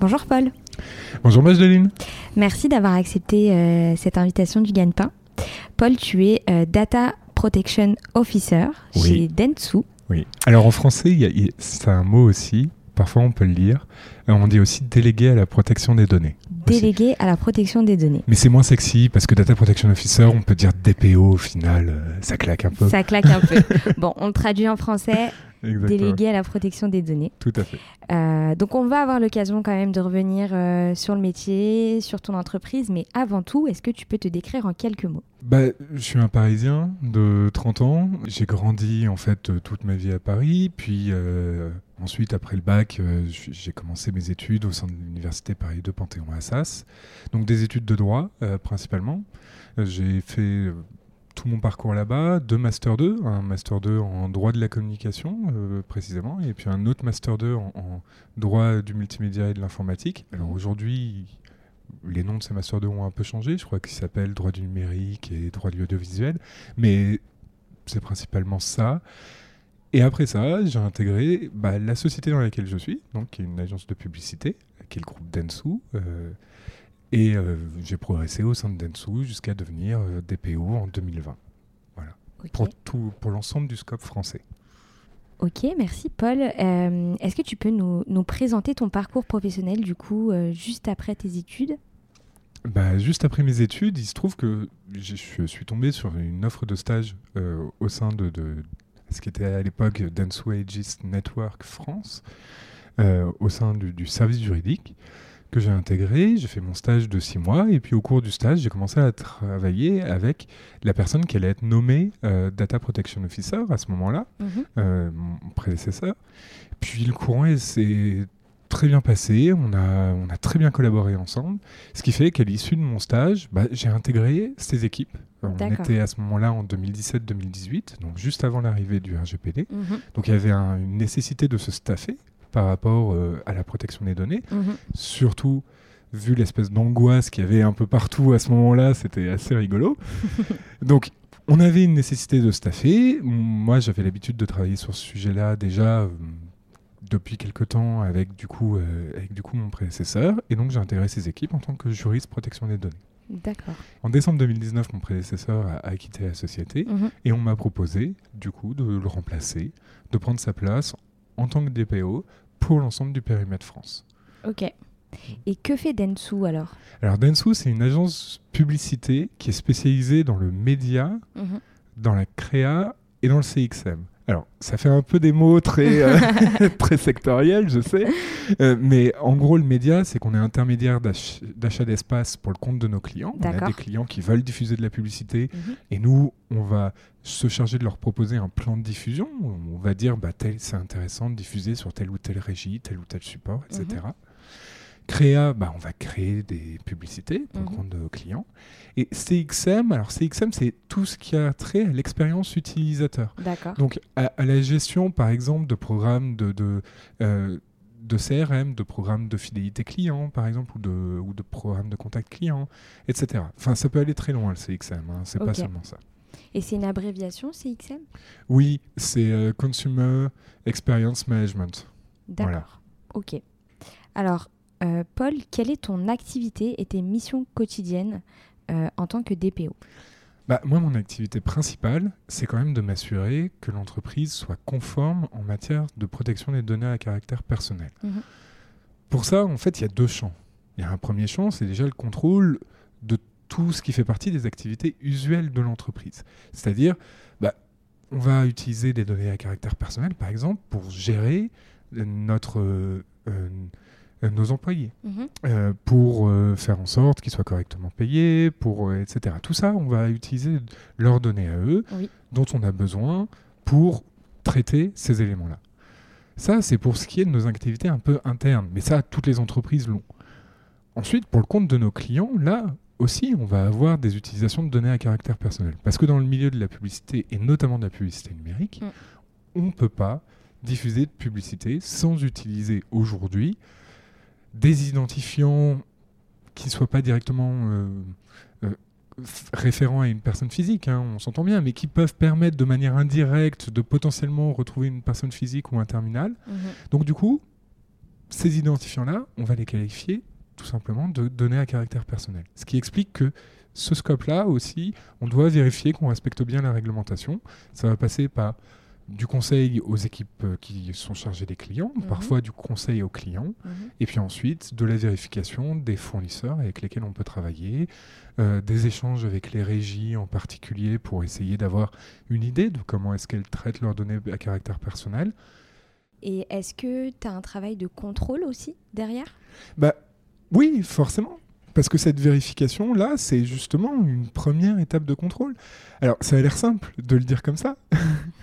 Bonjour Paul. Bonjour Majdeline. Merci d'avoir accepté euh, cette invitation du Gagne-Pain. Paul, tu es euh, Data Protection Officer Oui. chez Dentsu. Oui. Alors en français, il y a- il y a- c'est un mot aussi. Parfois, on peut le lire. Euh, On dit aussi délégué à la protection des données. Délégué à la protection des données. Mais c'est moins sexy parce que Data Protection Officer, on peut dire DPO au final, euh, ça claque un peu. Ça claque un peu. Bon, on le traduit en français, délégué à la protection des données. Tout à fait. Euh, donc on va avoir l'occasion quand même de revenir euh, sur le métier, sur ton entreprise, mais avant tout, est-ce que tu peux te décrire en quelques mots? Bah, je suis un Parisien de 30 ans. J'ai grandi en fait toute ma vie à Paris. Puis euh, ensuite, après le bac, j'ai commencé mes études au sein de l'université Paris 2 Panthéon-Assas. Donc des études de droit euh, principalement. Euh, J'ai fait euh, tout mon parcours là-bas, deux Master 2, un Master 2 en droit de la communication précisément, et puis un autre Master 2 en, en droit du multimédia et de l'informatique. Alors aujourd'hui, les noms de ces Master 2 ont un peu changé, je crois qu'ils s'appellent droit du numérique et droit de l'audiovisuel, mais c'est principalement ça. Et après ça, j'ai intégré bah, la société dans laquelle je suis, donc qui est une agence de publicité, qui est le groupe Densu. euh, et euh, j'ai progressé au sein de Densu jusqu'à devenir euh, DPO en 2020. Ok, Pour, tout, pour l'ensemble du scope français. Ok, merci Paul. Euh, est-ce que tu peux nous, nous présenter ton parcours professionnel du coup euh, juste après tes études? Bah, juste après mes études, il se trouve que je suis tombé sur une offre de stage euh, au sein de, de ce qui était à l'époque Dance Wages Network France, euh, au sein du, du service juridique que j'ai intégré. J'ai fait mon stage de six mois et puis au cours du stage, j'ai commencé à travailler avec la personne qui allait être nommée euh, Data Protection Officer à ce moment-là euh, mon prédécesseur. Puis le courant s'est très bien passé, on a, on a très bien collaboré ensemble, ce qui fait qu'à l'issue de mon stage, bah, j'ai intégré ces équipes. On était à ce moment-là en 2017-2018, donc juste avant l'arrivée du RGPD. Mhm, Donc il y avait un- une nécessité de se staffer par rapport euh, à la protection des données, mhm. surtout vu l'espèce d'angoisse qu'il y avait un peu partout à ce moment-là, c'était assez rigolo. Donc, on avait une nécessité de staffer. Moi, j'avais l'habitude de travailler sur ce sujet-là déjà euh, depuis quelque temps avec du coup, euh, avec du coup mon prédécesseur, et donc j'ai intégré ces équipes en tant que juriste protection des données. D'accord. En décembre 2019, mon prédécesseur a, a quitté la société Mhm. et on m'a proposé du coup de le remplacer, de prendre sa place en tant que DPO pour l'ensemble du périmètre France. Ok. Et que fait Dentsu alors? Alors Densu, c'est une agence publicité qui est spécialisée dans le média, Mhm. dans la créa et dans le CXM. Alors, ça fait un peu des mots très, euh, très sectoriels, je sais. Euh, mais en gros, le média, c'est qu'on est intermédiaire d'ach- d'achat d'espace pour le compte de nos clients. On a des clients qui veulent diffuser de la publicité Mhm. et nous, on va se charger de leur proposer un plan de diffusion. On va dire, bah, tel, c'est intéressant de diffuser sur telle ou telle régie, tel ou tel support, etc. Créa, bah, on va créer des publicités pour Mhm. le compte de nos clients. Et CXM, alors CXM, c'est tout ce qui a trait à l'expérience utilisateur. D'accord. Donc, à, à la gestion, par exemple, de programmes de, de, euh, de CRM, de programmes de fidélité client, par exemple, ou de, ou de programmes de contact client, etc. Enfin, ça peut aller très loin, le CXM, hein, c'est pas seulement ça. Et c'est une abréviation CXM Oui, c'est euh, Consumer Experience Management. D'accord. Voilà. Ok. Alors, euh, Paul, quelle est ton activité et tes missions quotidiennes euh, en tant que DPO Bah, moi, mon activité principale, c'est quand même de m'assurer que l'entreprise soit conforme en matière de protection des données à caractère personnel. Mhm. Pour ça, en fait, il y a deux champs. Il y a un premier champ, c'est déjà le contrôle de tout ce qui fait partie des activités usuelles de l'entreprise. C'est-à-dire, bah, on va utiliser des données à caractère personnel, par exemple, pour gérer notre, euh, nos employés. Mhm. Euh, pour euh, faire en sorte qu'ils soient correctement payés, pour, euh, etc. Tout ça, on va utiliser leurs données à eux, Oui. dont on a besoin pour traiter ces éléments-là. Ça, c'est pour ce qui est de nos activités un peu internes, mais ça, toutes les entreprises l'ont. Ensuite, pour le compte de nos clients, là aussi, on va avoir des utilisations de données à caractère personnel. Parce que dans le milieu de la publicité, et notamment de la publicité numérique, Mm. on ne peut pas diffuser de publicité sans utiliser aujourd'hui des identifiants qui ne soient pas directement euh, euh, référents à une personne physique, hein, on s'entend bien, mais qui peuvent permettre de manière indirecte de potentiellement retrouver une personne physique ou un terminal. Mhm. Donc du coup, ces identifiants-là, on va les qualifier tout simplement de données à caractère personnel. Ce qui explique que ce scope-là aussi, on doit vérifier qu'on respecte bien la réglementation. Ça va passer par du conseil aux équipes euh, qui sont chargées des clients, Mhm. parfois du conseil aux clients, Mhm. et puis ensuite de la vérification des fournisseurs avec lesquels on peut travailler, euh, des échanges avec les régies en particulier pour essayer d'avoir une idée de comment est-ce qu'elles traitent leurs données à caractère personnel. Et est-ce que tu as un travail de contrôle aussi derrière? Bah oui, forcément. Parce que cette vérification-là, c'est justement une première étape de contrôle. Alors, ça a l'air simple de le dire comme ça.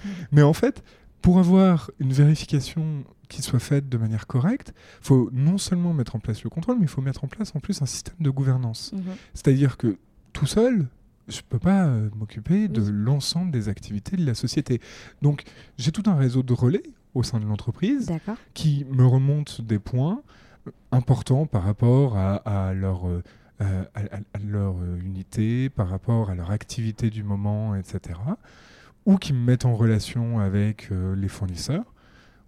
Mais en fait, pour avoir une vérification qui soit faite de manière correcte, il faut non seulement mettre en place le contrôle, mais il faut mettre en place en plus un système de gouvernance. Mhm. C'est-à-dire que tout seul, je ne peux pas euh, m'occuper de Oui. l'ensemble des activités de la société. Donc, j'ai tout un réseau de relais au sein de l'entreprise qui me remontent des points euh, importants par rapport à, à leur, euh, à, à- à leur euh, unité, par rapport à leur activité du moment, etc. Ou qui me mettent en relation avec euh, les fournisseurs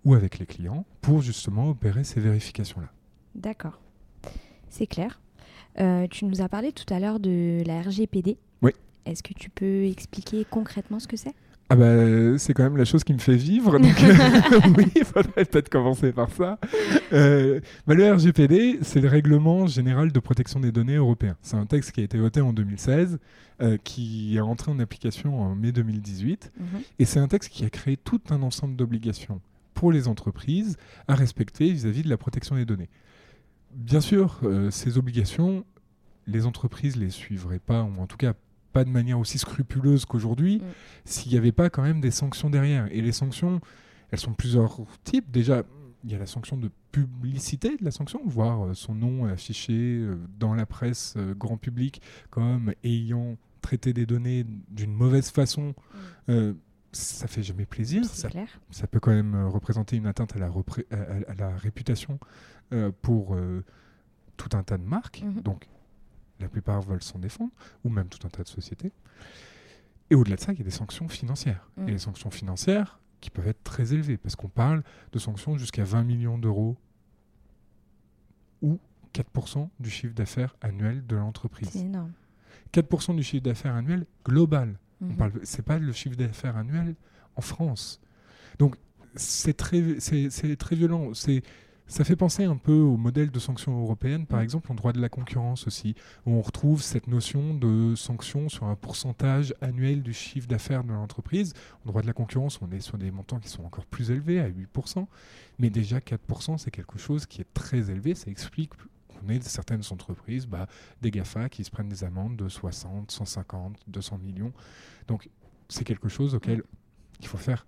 ou avec les clients pour justement opérer ces vérifications-là. D'accord. C'est clair. Euh, tu nous as parlé tout à l'heure de la RGPD. Oui. Est-ce que tu peux expliquer concrètement ce que c'est? Ah bah, c'est quand même la chose qui me fait vivre, donc euh, oui, il faudrait peut-être commencer par ça. Euh, bah, le RGPD, c'est le Règlement général de protection des données européen. C'est un texte qui a été voté en 2016, euh, qui est entré en application en mai 2018, Mhm. et c'est un texte qui a créé tout un ensemble d'obligations pour les entreprises à respecter vis-à-vis de la protection des données. Bien sûr, euh, ces obligations, les entreprises les suivraient pas, ou en tout cas pas de manière aussi scrupuleuse qu'aujourd'hui, Mm. s'il n'y avait pas quand même des sanctions derrière. Et les sanctions, elles sont plusieurs types. Déjà, il y a la sanction de publicité de la sanction, voir euh, son nom affiché euh, dans la presse euh, grand public comme ayant traité des données d'une mauvaise façon. Euh, ça fait jamais plaisir. Ça, peut quand même représenter une atteinte à la, repré- à, à- à la réputation euh, pour euh, tout un tas de marques. Mhm. Donc, la plupart veulent s'en défendre, ou même tout un tas de sociétés. Et au-delà de ça, il y a des sanctions financières. Et les sanctions financières qui peuvent être très élevées, parce qu'on parle de sanctions jusqu'à 20 millions d'euros ou 4% du chiffre d'affaires annuel de l'entreprise. C'est énorme. 4% du chiffre d'affaires annuel global. On Mhm. parle, c'est pas le chiffre d'affaires annuel en France. Donc c'est très, c'est, c'est très violent. C'est, ça fait penser un peu au modèle de sanctions européennes, par Mm. exemple, en droit de la concurrence aussi, où on retrouve cette notion de sanction sur un pourcentage annuel du chiffre d'affaires de l'entreprise. En droit de la concurrence, on est sur des montants qui sont encore plus élevés, à 8%, mais déjà 4%, c'est quelque chose qui est très élevé. Ça explique qu'on ait certaines entreprises, bah, des GAFA qui se prennent des amendes de 60, 150, 200 millions. Donc c'est quelque chose auquel il faut faire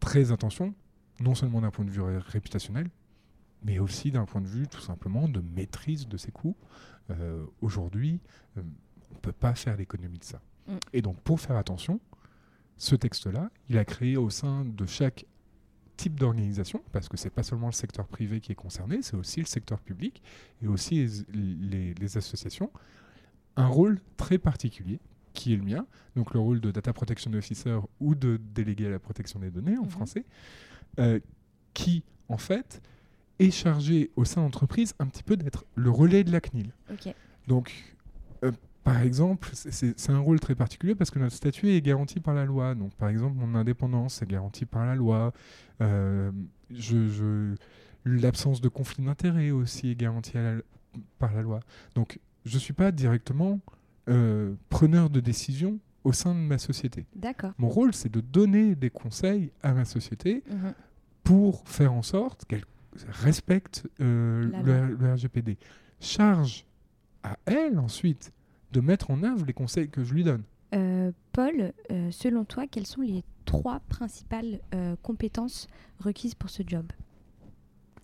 très attention, non seulement d'un point de vue ré- réputationnel, mais aussi d'un point de vue tout simplement de maîtrise de ses coûts. Euh, Aujourd'hui, euh, on ne peut pas faire l'économie de ça. Mm. Et donc pour faire attention, ce texte-là, il a créé au sein de chaque type d'organisation, parce que c'est pas seulement le secteur privé qui est concerné, c'est aussi le secteur public et aussi les, les- les associations, un rôle très particulier qui est le mien, donc le rôle de Data Protection Officer ou de délégué à la protection des données en Mhm. français, euh, qui en fait est chargé au sein d'entreprise un petit peu d'être le relais de la CNIL. Donc, euh, par exemple, c'est- un rôle très particulier parce que notre statut est garanti par la loi. Donc, par exemple, mon indépendance est garantie par la loi. Euh, je- je- L'absence de conflit d'intérêt aussi est garantie la- par la loi. Donc, je ne suis pas directement euh, preneur de décision au sein de ma société. D'accord. Mon rôle, c'est de donner des conseils à ma société Mhm. pour faire en sorte qu'elle respecte euh, le, le RGPD. Charge à elle ensuite de mettre en œuvre les conseils que je lui donne. Euh, Paul, euh, selon toi, quelles sont les trois principales compétences requises pour ce job?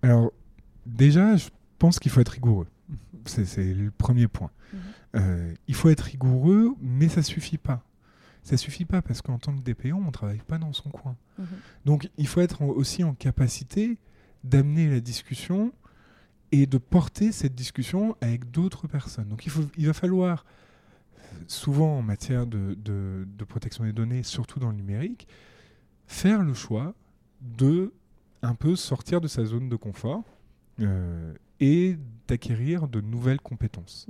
Alors, déjà, je pense qu'il faut être rigoureux. C'est le premier point. Mhm. Il faut être rigoureux, mais ça suffit pas. Ça suffit pas parce qu'en tant que DPO, on travaille pas dans son coin. Mhm. Donc, il faut être en- aussi en capacité d'amener la discussion et de porter cette discussion avec d'autres personnes. Donc, il, faut, il va falloir, souvent en matière de, de- de protection des données, surtout dans le numérique, faire le choix de un peu sortir de sa zone de confort euh, et d'acquérir de nouvelles compétences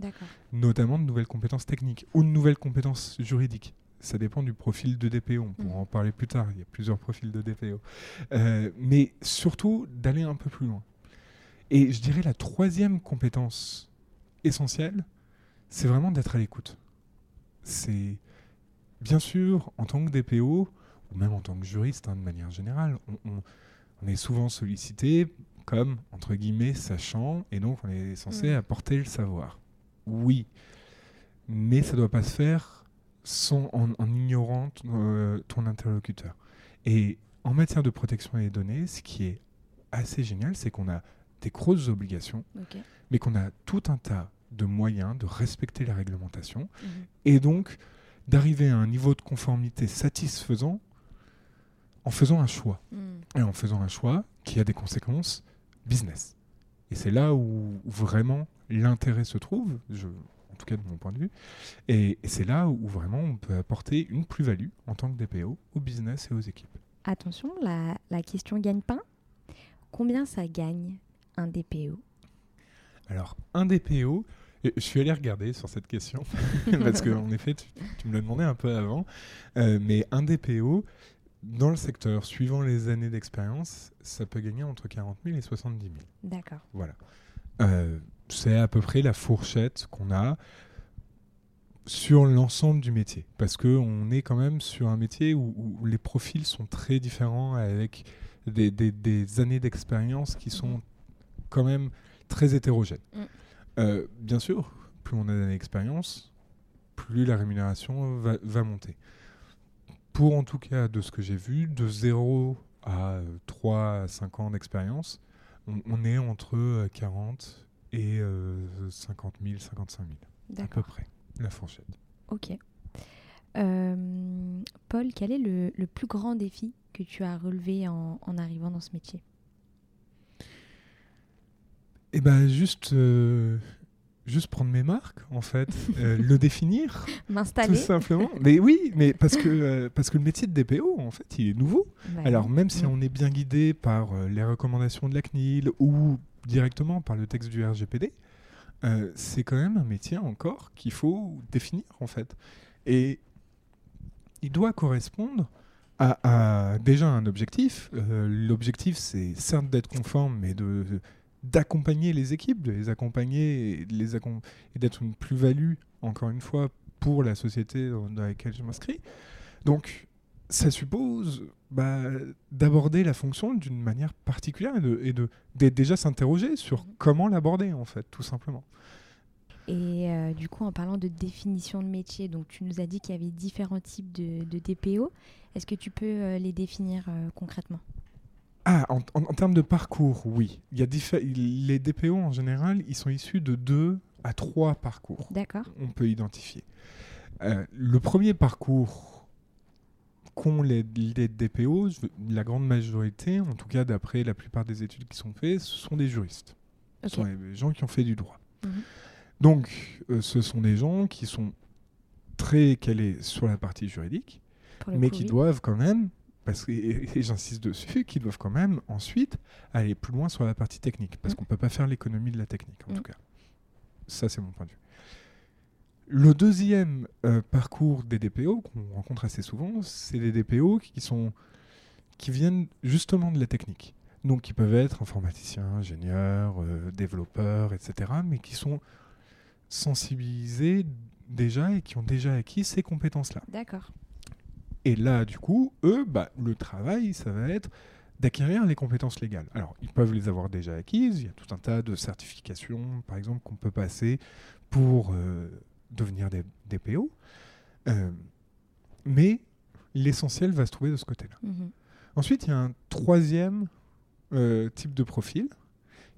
notamment de nouvelles compétences techniques ou de nouvelles compétences juridiques. Ça dépend du profil de DPO, on pourra Mhm. en parler plus tard, il y a plusieurs profils de DPO. Euh, mais surtout d'aller un peu plus loin. Et je dirais la troisième compétence essentielle, c'est vraiment d'être à l'écoute. C'est bien sûr, en tant que DPO, ou même en tant que juriste hein, de manière générale, on, on- on est souvent sollicité comme, entre guillemets, sachant, et donc on est censé Mhm. apporter le savoir. Oui, mais ça ne doit pas se faire sans, en, en ignorant euh, ton interlocuteur. Et en matière de protection des données, ce qui est assez génial, c'est qu'on a des grosses obligations, mais qu'on a tout un tas de moyens de respecter la réglementation Mhm. et donc d'arriver à un niveau de conformité satisfaisant en faisant un choix. Mhm. Et en faisant un choix qui a des conséquences business. Et c'est là où, où vraiment l'intérêt se trouve, je, en tout cas de mon point de vue. Et, et c'est là où vraiment on peut apporter une plus-value en tant que DPO au business et aux équipes. Attention, la, la question gagne-pain. Combien ça gagne un DPO Alors, un DPO, et je suis allé regarder sur cette question, parce qu'en effet, tu, tu me l'as demandé un peu avant, euh, mais un DPO, dans le secteur, suivant les années d'expérience, ça peut gagner entre 40 000 et 70 000. D'accord. Voilà. Euh, c'est à peu près la fourchette qu'on a sur l'ensemble du métier. Parce qu'on est quand même sur un métier où, où les profils sont très différents avec des, des- des années d'expérience qui sont quand même très hétérogènes. Mm. Euh, bien sûr, plus on a d'années d'expérience, plus la rémunération va, va monter. Pour en tout cas, de ce que j'ai vu, de 0 à 3 à 5 ans d'expérience, on, on est entre euh, 40 et euh, 50 000, 55 000, à peu près, la fourchette. Ok. Euh, Paul, quel est le, le plus grand défi que tu as relevé en, en arrivant dans ce métier? Et ben juste, euh, juste prendre mes marques, en fait, euh, le définir, tout simplement. Mais oui, mais parce que, euh, parce que le métier de DPO, en fait, il est nouveau. Bah Alors, oui. même si on est bien guidé par euh, les recommandations de la CNIL ou directement par le texte du RGPD, c'est quand même un métier encore qu'il faut définir, en fait. Et il doit correspondre à, à déjà un objectif. L'objectif, c'est certes d'être conforme, mais de d'accompagner les équipes, de les accompagner et, d'être une plus-value, encore une fois, pour la société dans, laquelle je m'inscris. Donc, ça suppose bah, d'aborder la fonction d'une manière particulière et de, déjà s'interroger sur comment l'aborder, en fait, tout simplement. Et euh, du coup, en parlant de définition de métier, donc tu nous as dit qu'il y avait différents types de, de DPO. Est-ce que tu peux euh, les définir euh, concrètement? Ah, en, en- en termes de parcours, oui. Il y a diffé- les DPO, en général, ils sont issus de deux à trois parcours. D'accord. on peut identifier. Euh, le premier parcours qu'ont les, les DPO, je la grande majorité, en tout cas d'après la plupart des études qui sont faites, ce sont des juristes. Ce sont des gens qui ont fait du droit. Mhm. Donc, euh, ce sont des gens qui sont très calés sur la partie juridique, mais coup, qui oui. doivent quand même, parce que, et, et j'insiste dessus, qui doivent quand même ensuite aller plus loin sur la partie technique, parce Mm. qu'on ne peut pas faire l'économie de la technique, en Mm. tout cas. Ça, c'est mon point de vue. Le deuxième euh, parcours des DPO qu'on rencontre assez souvent, c'est des DPO qui sont qui viennent justement de la technique. Donc, qui peuvent être informaticiens, ingénieurs, euh, développeurs, etc., mais qui sont sensibilisés déjà et qui ont déjà acquis ces compétences-là. D'accord. Et là, du coup, eux, bah, le travail, ça va être d'acquérir les compétences légales. Alors, ils peuvent les avoir déjà acquises. Il y a tout un tas de certifications, par exemple, qu'on peut passer pour euh, devenir des DPO. Euh, mais l'essentiel va se trouver de ce côté-là. Mhm. Ensuite, il y a un troisième euh, type de profil,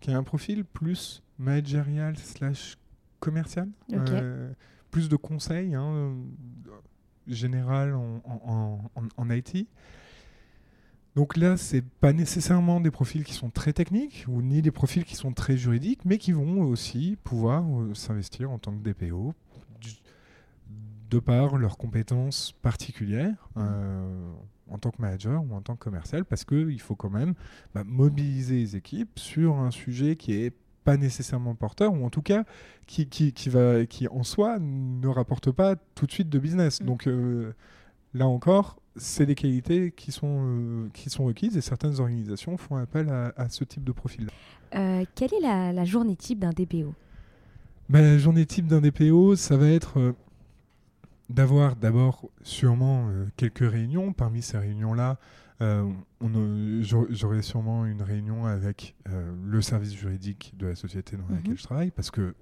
qui est un profil plus managérial slash commercial, plus de conseils hein, général en, IT. Donc là, c'est pas nécessairement des profils qui sont très techniques ou ni des profils qui sont très juridiques, mais qui vont aussi pouvoir euh, s'investir en tant que DPO de par leurs compétences particulières euh, en tant que manager ou en tant que commercial, parce qu'il faut quand même bah, mobiliser les équipes sur un sujet qui est pas nécessairement porteur, ou en tout cas qui, qui, qui va, qui en soi ne rapporte pas tout de suite de business. Mm. Donc euh, là encore, c'est des qualités qui sont, euh, qui sont requises et certaines organisations font appel à, à ce type de profil. Euh, quelle est la, la journée type d'un DPO la journée type d'un DPO, ça va être euh, d'avoir d'abord sûrement quelques réunions. Parmi ces réunions-là, euh, on, j'aurai- sûrement une réunion avec euh, le service juridique de la société dans Mhm. laquelle je travaille, parce que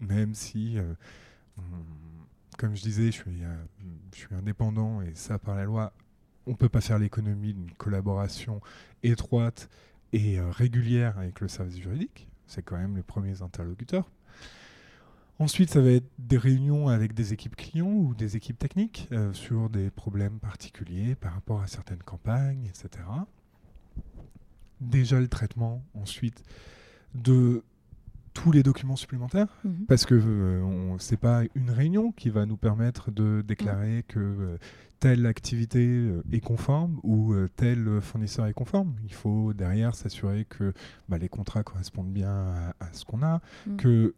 même si, euh, comme je disais, je suis, je suis indépendant et ça, par la loi, on ne peut pas faire l'économie d'une collaboration étroite et régulière avec le service juridique. C'est quand même les premiers interlocuteurs. Ensuite, ça va être des réunions avec des équipes clients ou des équipes techniques euh, sur des problèmes particuliers par rapport à certaines campagnes, etc. Déjà le traitement, ensuite, de tous les documents supplémentaires, Mhm. parce que euh, on- c'est pas une réunion qui va nous permettre de déclarer que euh, telle activité euh, est conforme ou tel fournisseur est conforme. Il faut derrière s'assurer que bah, les contrats correspondent bien à, à ce qu'on a, Mm. que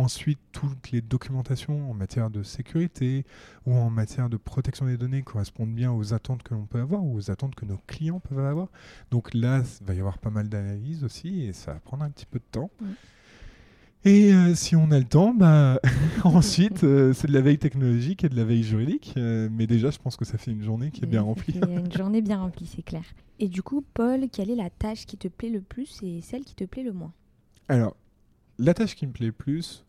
ensuite toutes les documentations en matière de sécurité ou en matière de protection des données correspondent bien aux attentes que l'on peut avoir ou aux attentes que nos clients peuvent avoir. Donc là, il va y avoir pas mal d'analyses aussi et ça va prendre un petit peu de temps. Et euh, si on a le temps, bah, ensuite, euh, c'est de la veille technologique et de la veille juridique. euh, mais déjà, je pense que ça fait une journée qui est bien remplie. une journée bien remplie, c'est clair. Et du coup, Paul, quelle est la tâche qui te plaît le plus et celle qui te plaît le moins? Alors, la tâche qui me plaît le plus,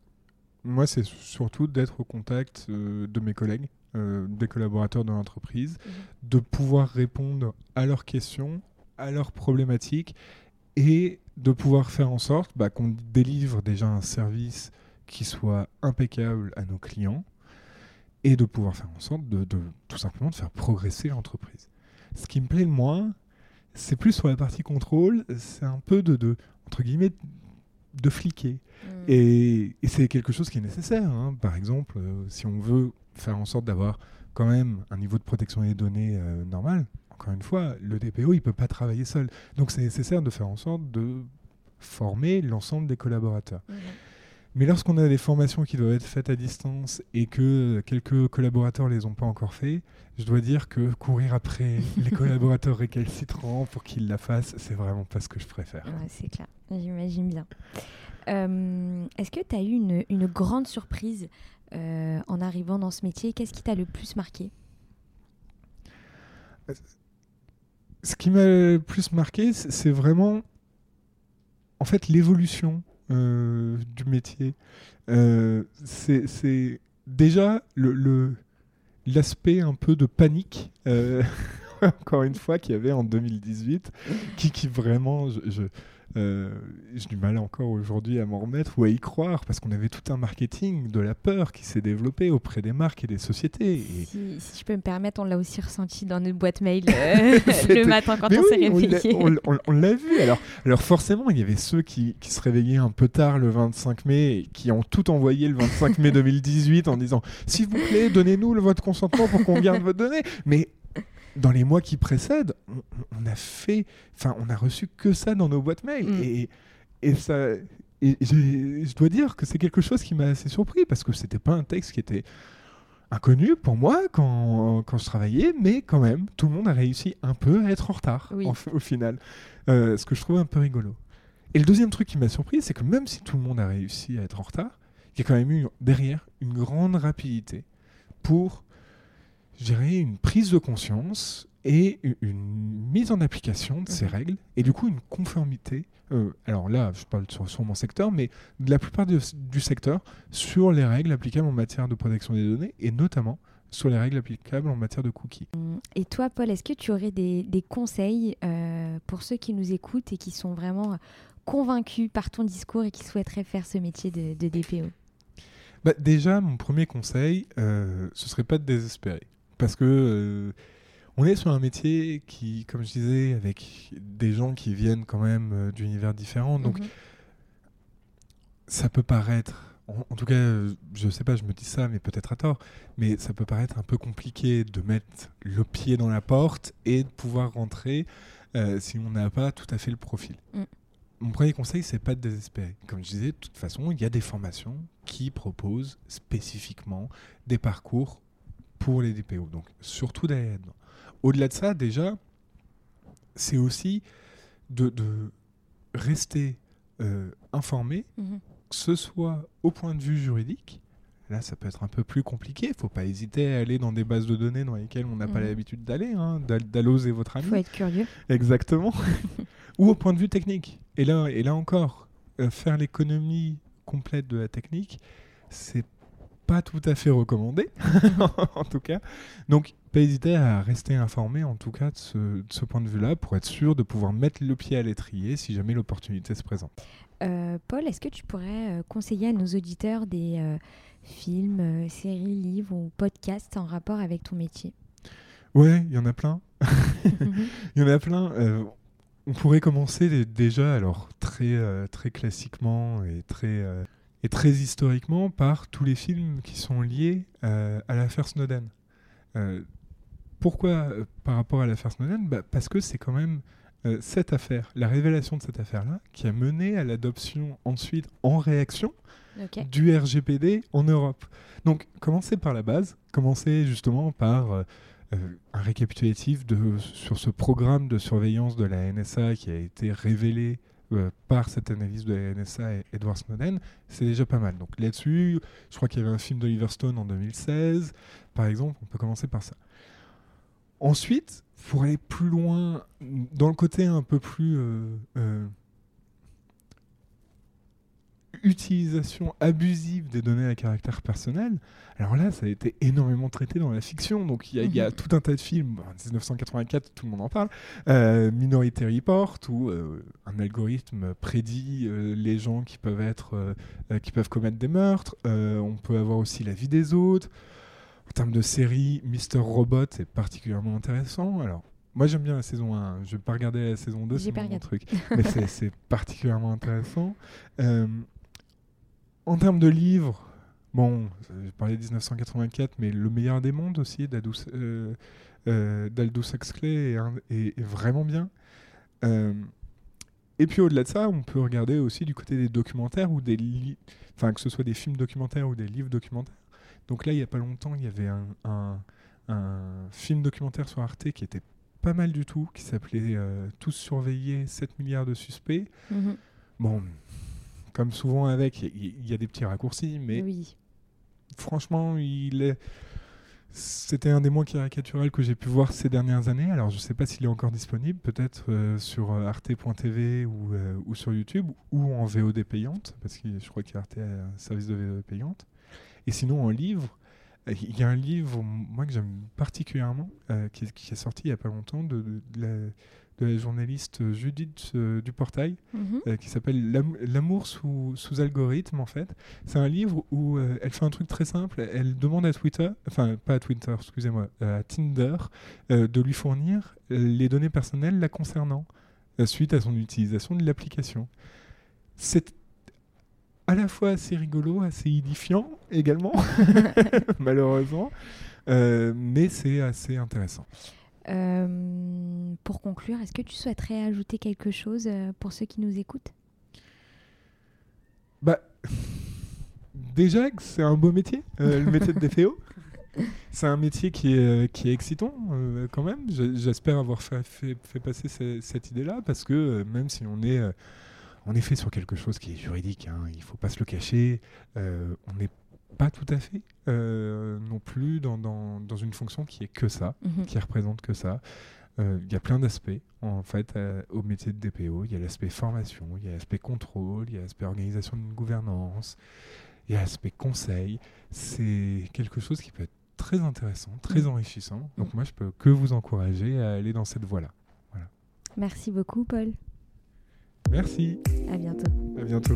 moi, c'est surtout d'être au contact euh, de mes collègues, euh, des collaborateurs de l'entreprise, Mhm. de pouvoir répondre à leurs questions, à leurs problématiques et de pouvoir faire en sorte bah, qu'on délivre déjà un service qui soit impeccable à nos clients et de pouvoir faire en sorte de, de- tout simplement de faire progresser l'entreprise. Ce qui me plaît le moins, c'est plus sur la partie contrôle, c'est un peu de, de entre guillemets de fliquer. Mm. Et, et c'est quelque chose qui est nécessaire. hein. Par exemple, euh, si on veut faire en sorte d'avoir quand même un niveau de protection des données euh, normal, encore une fois, le DPO, il ne peut pas travailler seul. Donc c'est nécessaire de faire en sorte de former l'ensemble des collaborateurs. Mhm. Mais lorsqu'on a des formations qui doivent être faites à distance et que quelques collaborateurs les ont pas encore fait, je dois dire que courir après les collaborateurs récalcitrants pour qu'ils la fassent, c'est vraiment pas ce que je préfère. Ouais, c'est clair, j'imagine bien. Euh, Est-ce que tu as eu une, une grande surprise euh, en arrivant dans ce métier? Qu'est-ce qui t'a le plus marqué? Ce qui m'a le plus marqué, c'est vraiment en fait l'évolution euh, du métier. Euh, c'est déjà le l'aspect un peu de panique, euh, encore une fois, qu'il y avait en 2018, qui, qui vraiment, je, je- euh, j'ai du mal encore aujourd'hui à m'en remettre ou à y croire, parce qu'on avait tout un marketing de la peur qui s'est développé auprès des marques et des sociétés. Et, si, si je peux me permettre, on l'a aussi ressenti dans notre boîte mail euh, le matin quand Mais on s'est oui, on l'a- réveillé. on l'a- vu. Alors, alors forcément, il y avait ceux qui, qui se réveillaient un peu tard le 25 mai et qui ont tout envoyé le 25 mai 2018 en disant s'il vous plaît, donnez-nous le- votre consentement pour qu'on garde votre donnée. Mais dans les mois qui précèdent, on, on a fait, enfin, on a reçu que ça dans nos boîtes mail Mm. et, et ça. Et je dois dire que c'est quelque chose qui m'a assez surpris parce que c'était pas un texte qui était inconnu pour moi quand, quand je travaillais, mais quand même, tout le monde a réussi un peu à être en retard Oui. en- au final. Euh, ce que je trouve un peu rigolo. Et le deuxième truc qui m'a surpris, c'est que même si tout le monde a réussi à être en retard, il y a quand même eu derrière une grande rapidité pour, je dirais, une prise de conscience et une mise en application de ces Mhm. règles et du coup une conformité. euh, alors là, je parle sur, sur mon secteur, mais de la plupart du, du secteur sur les règles applicables en matière de protection des données et notamment sur les règles applicables en matière de cookies. Et toi, Paul, est-ce que tu aurais des, conseils euh, pour ceux qui nous écoutent et qui sont vraiment convaincus par ton discours et qui souhaiteraient faire ce métier de, DPO bah, Déjà, mon premier conseil, euh, ce serait pas de désespérer. Parce que euh, on est sur un métier qui, comme je disais, avec des gens qui viennent quand même euh, d'univers différents. Donc, mhm. ça peut paraître en, tout cas, je sais pas, je me dis ça, mais peut-être à tort, mais ça peut paraître un peu compliqué de mettre le pied dans la porte et de pouvoir rentrer euh, si on n'a pas tout à fait le profil. Mm. Mon premier conseil, c'est pas de désespérer. Comme je disais, de toute façon, il y a des formations qui proposent spécifiquement des parcours pour les DPO. Donc, surtout là-dedans. Au-delà de ça, déjà, c'est aussi de, rester euh, informé, mm-hmm que ce soit au point de vue juridique, là ça peut être un peu plus compliqué, il faut pas hésiter à aller dans des bases de données dans lesquelles on n'a pas mhm. l'habitude d'aller, hein, et votre ami. Il faut être curieux. Exactement. Ou au point de vue technique. Et là, et là encore, euh, faire l'économie complète de la technique, c'est pas tout à fait recommandé, en tout cas. Donc, pas hésiter à rester informé, en tout cas, de ce, de ce point de vue-là, pour être sûr de pouvoir mettre le pied à l'étrier si jamais l'opportunité se présente. Euh, Paul, est-ce que tu pourrais euh, conseiller à nos auditeurs des euh, films, séries, livres ou podcasts en rapport avec ton métier? Ouais, il y en a plein. Il y en a plein. on pourrait commencer déjà, alors très, très classiquement et très, et très historiquement, par tous les films qui sont liés à l'affaire Snowden. pourquoi par rapport à l'affaire Snowden? Bah, Parce que c'est quand même euh, cette affaire, la révélation de cette affaire-là, qui a mené à l'adoption ensuite en réaction du RGPD en Europe. Donc, commencer par la base, commencer justement par euh, euh, un récapitulatif de, sur ce programme de surveillance de la NSA qui a été révélé par cette analyse de la NSA et Edward Snowden, c'est déjà pas mal. Donc là-dessus, je crois qu'il y avait un film d'Oliver Stone en 2016, par exemple, on peut commencer par ça. Ensuite, pour aller plus loin, dans le côté un peu plus euh, euh, utilisation abusive des données à caractère personnel, alors là, ça a été énormément traité dans la fiction. Donc il y, a mhm. tout un tas de films, en 1984, tout le monde en parle, euh, Minority Report, où un algorithme prédit les gens qui peuvent, être, qui peuvent commettre des meurtres. on peut avoir aussi la vie des autres. En termes de série, Mister Robot est particulièrement intéressant. Alors, moi j'aime bien la saison 1. Je vais pas regarder la saison 2, c'est mon truc. Mais c'est particulièrement intéressant. Euh, en termes de livres, bon, j'ai parlé de 1984, mais Le meilleur des mondes aussi, d'Aldous euh, euh, Huxley est, vraiment bien. Euh, et puis au-delà de ça, on peut regarder aussi du côté des documentaires ou des enfin que ce soit des films documentaires ou des livres documentaires. Donc là, il n'y a pas longtemps, il y avait un, film documentaire sur Arte qui était pas mal du tout, qui s'appelait euh, Tous surveillés, 7 milliards de suspects. Mhm. Bon, comme souvent avec, il y, a des petits raccourcis, mais franchement, il est... C'était un des moins caricaturels que j'ai pu voir ces dernières années. Alors, je ne sais pas s'il est encore disponible, peut-être euh, sur euh, arte.tv ou, ou, sur YouTube, ou en VOD payante, parce que je crois qu'Arte a un service de VOD payante. Et sinon, en livre, euh, il y a un livre, moi, que j'aime particulièrement, euh, qui, est sorti il n'y a pas longtemps, de, de, la, journaliste Judith euh, Duportail, mhm. qui s'appelle L'amour sous, sous, algorithme, en fait. C'est un livre où elle fait un truc très simple. Elle demande à Twitter, enfin, pas à Twitter, excusez-moi, à Tinder, de lui fournir les données personnelles la concernant, suite à son utilisation de l'application. C'est à la fois assez rigolo, assez édifiant également, malheureusement, euh, mais c'est assez intéressant. Euh, pour conclure, est-ce que tu souhaiterais ajouter quelque chose euh, pour ceux qui nous écoutent? Bah, déjà c'est un beau métier, le métier de DPO. C'est un métier qui est, qui est excitant quand même. J'espère avoir fait, fait, fait passer cette idée-là parce que même si on est en effet sur quelque chose qui est juridique, hein, il ne faut pas se le cacher. Euh, on n'est pas tout à fait euh, non plus dans, dans, une fonction qui est que ça, mhm. qui représente que ça. Euh, il y a plein d'aspects en fait au métier de DPO. Il y a l'aspect formation, il y a l'aspect contrôle, il y a l'aspect organisation d'une gouvernance, il y a l'aspect conseil. C'est quelque chose qui peut être très intéressant, très enrichissant. Donc moi, je peux que vous encourager à aller dans cette voie-là. Voilà. Merci beaucoup, Paul. Merci. À bientôt. À bientôt.